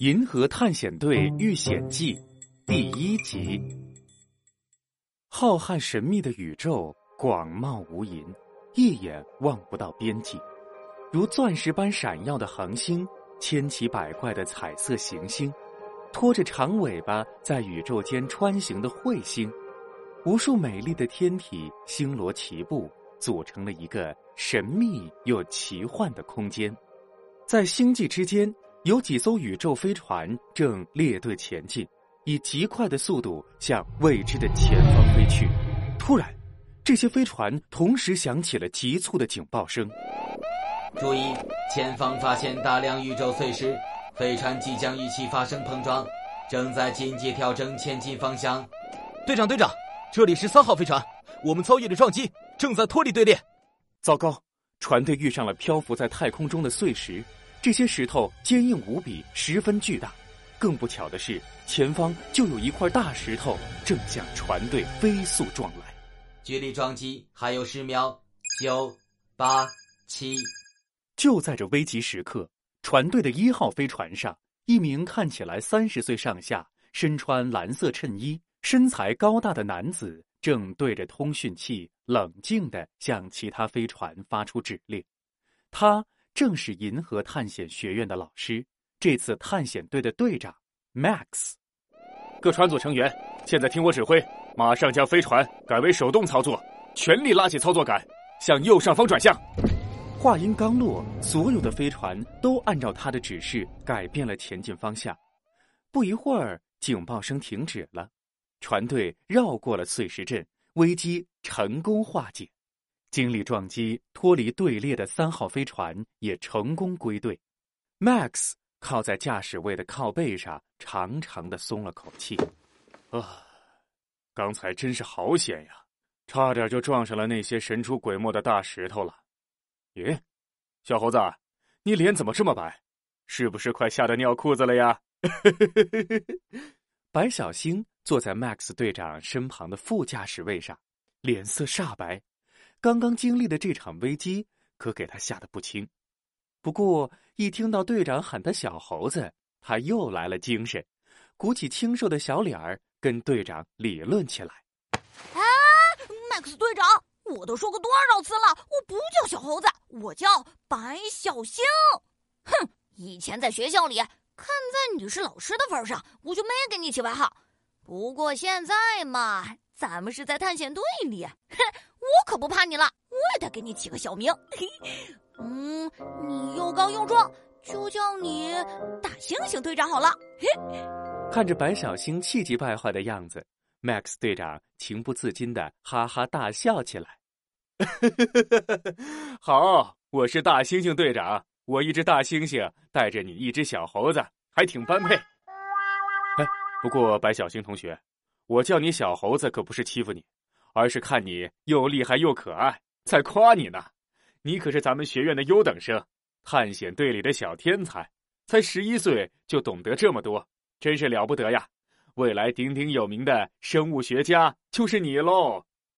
银河探险队遇险记第一集。浩瀚神秘的宇宙，广袤无垠，一眼望不到边际。如钻石般闪耀的恒星，千奇百怪的彩色行星，拖着长尾巴在宇宙间穿行的彗星，无数美丽的天体星罗棋布，组成了一个神秘又奇幻的空间。在星际之间。有几艘宇宙飞船正列队前进，以极快的速度向未知的前方飞去。突然，这些飞船同时响起了急促的警报声：“注意，前方发现大量宇宙碎石，飞船即将与其发生碰撞，正在紧急调整前进方向。”队长，队长，这里是三号飞船，我们遭遇了撞击，正在脱离队列。糟糕，船队遇上了漂浮在太空中的碎石。这些石头坚硬无比，十分巨大。更不巧的是，前方就有一块大石头正向船队飞速撞来。距离撞击还有十秒，九、八、七。就在这危急时刻，船队的一号飞船上，一名看起来三十岁上下、身穿蓝色衬衣、身材高大的男子，正对着通讯器冷静地向其他飞船发出指令。他。正是银河探险学院的老师，这次探险队的队长 Max。各船组成员，现在听我指挥，马上将飞船改为手动操作，全力拉起操作杆，向右上方转向。话音刚落，所有的飞船都按照他的指示改变了前进方向。不一会儿，警报声停止了，船队绕过了碎石阵，危机成功化解。经历撞击脱离队列的三号飞船也成功归队，Max 靠在驾驶位的靠背上，长长的松了口气。啊，刚才真是好险呀，差点就撞上了那些神出鬼没的大石头了。咦，小猴子，你脸怎么这么白？是不是快吓得尿裤子了呀？白小星坐在 Max 队长身旁的副驾驶位上，脸色煞白。刚刚经历的这场危机，可给他吓得不轻。不过一听到队长喊他小猴子，他又来了精神，鼓起清瘦的小脸儿，跟队长理论起来。哎，麦克斯队长，我都说过多少次了，我不叫小猴子，我叫白小星。哼，以前在学校里，看在你是老师的份上，我就没给你起外号。不过现在嘛，咱们是在探险队里，哼。我可不怕你了，我也得给你起个小名。嘿嗯，你又高又壮，就叫你大猩猩队长好了。嘿 看着白小星气急败坏的样子，Max 队长情不自禁的哈哈大笑起来。好，我是大猩猩队长，我一只大猩猩带着你一只小猴子，还挺般配。哎，不过白小星同学，我叫你小猴子可不是欺负你。而是看你又厉害又可爱，在夸你呢。你可是咱们学院的优等生，探险队里的小天才，才十一岁就懂得这么多，真是了不得呀！未来鼎鼎有名的生物学家就是你喽。